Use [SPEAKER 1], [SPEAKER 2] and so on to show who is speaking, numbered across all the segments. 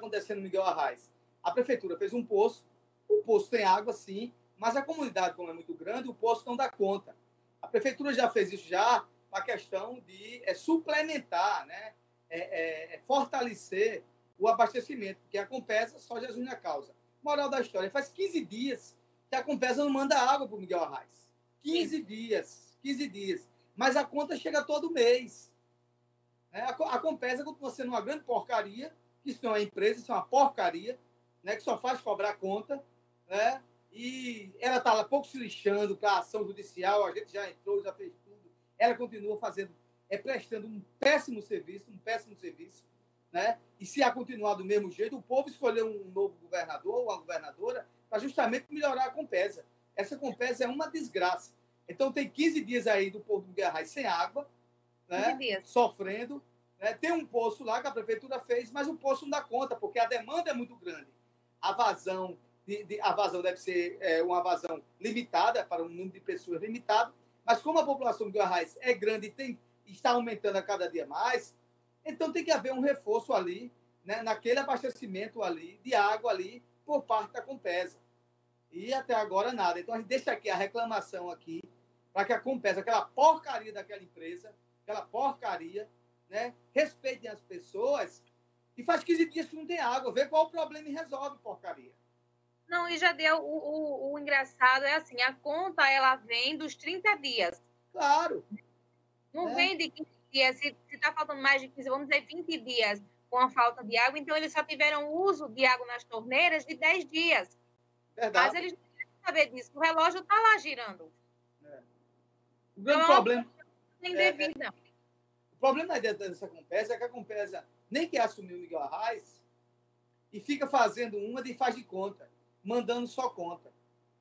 [SPEAKER 1] acontecendo no Miguel Arraes? A prefeitura fez um poço, o poço tem água, sim, mas a comunidade, como é muito grande, o poço não dá conta. A prefeitura já fez isso já a questão de é, suplementar, né? É, é, é, fortalecer o abastecimento, porque a Compesa só Jesus na causa. Moral da história, faz 15 dias que a Compesa não manda água para o Miguel Arraes. 15 Sim. dias, 15 dias. Mas a conta chega todo mês. Né? A, a Compesa continua sendo uma grande porcaria, que isso não é empresa, isso é uma porcaria, né? que só faz cobrar conta, né? e ela está lá pouco se lixando para a ação judicial, a gente já entrou, já fez tudo. Ela continua fazendo, é prestando um péssimo serviço, um péssimo serviço, né? E se a continuar do mesmo jeito, o povo escolheu um novo governador ou uma governadora para justamente melhorar a Compesa. Essa Compesa é uma desgraça. Então tem 15 dias aí do povo do Guerrais sem água, né? Sofrendo. Né? Tem um poço lá que a prefeitura fez, mas o poço não dá conta, porque a demanda é muito grande. A vazão, de, de, a vazão deve ser é, uma vazão limitada, para um número de pessoas limitado, mas como a população do Guerrais é grande e tem, está aumentando a cada dia mais, então tem que haver um reforço ali, né, naquele abastecimento ali, de água ali, por parte da Compesa. E até agora nada. Então a gente deixa aqui a reclamação aqui, para que a Compesa, aquela porcaria daquela empresa, aquela porcaria, né, respeitem as pessoas. E faz 15 dias que não tem água, vê qual o problema e resolve porcaria.
[SPEAKER 2] Não, e já deu. O, o, o engraçado é assim: a conta ela vem dos 30 dias.
[SPEAKER 1] Claro.
[SPEAKER 2] Não é. vem de 15 dias. Se está faltando mais de 15, vamos dizer 20 dias com a falta de água, então eles só tiveram uso de água nas torneiras de 10 dias. Verdade. Mas eles não querem saber disso. O relógio está lá girando.
[SPEAKER 1] É. O grande então, problema. Nem é, é, o problema dessa Compesa é que a Compesa nem quer assumir o Miguel Arraes e fica fazendo uma de faz de conta, mandando só conta.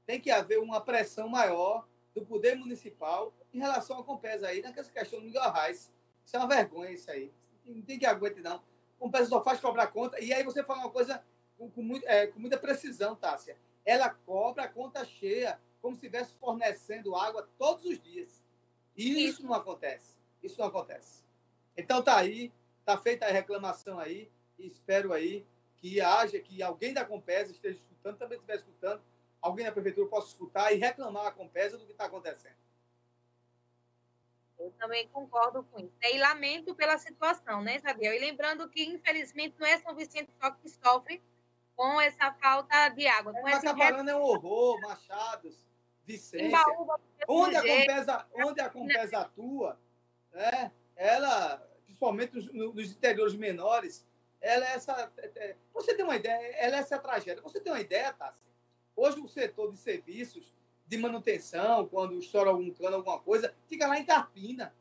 [SPEAKER 1] Tem que haver uma pressão maior do poder municipal em relação à Compesa aí, naquela questão do Miguel Arraes. Isso é uma vergonha isso aí. Não tem que aguentar, não. Compesa só faz cobrar conta. E aí você fala uma coisa com, com, muito, é, com muita precisão, Tássia. Ela cobra a conta cheia, como se estivesse fornecendo água todos os dias. E isso não acontece. Isso não acontece. Então tá aí, tá feita a reclamação aí, e espero aí que haja, que alguém da Compesa esteja escutando, também estiver escutando, alguém da prefeitura possa escutar e reclamar a Compesa do que está acontecendo.
[SPEAKER 2] Eu também concordo com isso. E lamento pela situação, né, Isabel? E lembrando que, infelizmente, não é São Vicente só que sofre com essa falta de água.
[SPEAKER 1] É, Macaparana é um horror, Machados, Vicência. Baúba, onde, a Compesa, onde a Compesa atua, né, ela, principalmente nos, nos interiores menores, ela é essa. É, é, você tem uma ideia, ela é essa tragédia. Você tem uma ideia, Tassi? Hoje o setor de serviços de manutenção, quando estoura algum cano, alguma coisa, fica lá em Carpina.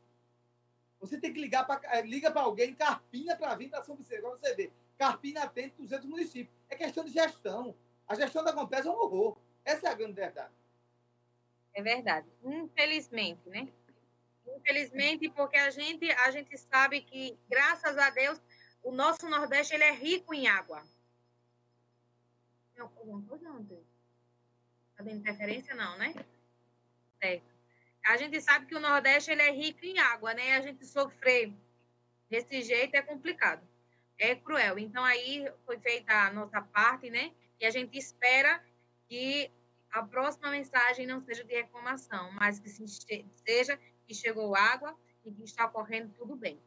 [SPEAKER 1] Você tem que ligar para eh, liga para alguém em Carpina para vir para São Vicente. Você vê, Carpina atende 200 municípios. É questão de gestão. A gestão da Compesa é um horror. Essa é a grande verdade.
[SPEAKER 2] É verdade. Infelizmente, né? Infelizmente, porque a gente, a gente sabe que, graças a Deus, o nosso Nordeste ele é rico em água. André? Está tendo interferência? Não, né? Certo. A gente sabe que o Nordeste ele é rico em água, né? A gente sofrer desse jeito é complicado. É cruel. Então, aí foi feita a nossa parte, né? E a gente espera que a próxima mensagem não seja de reclamação, mas que seja que chegou água e que está correndo tudo bem.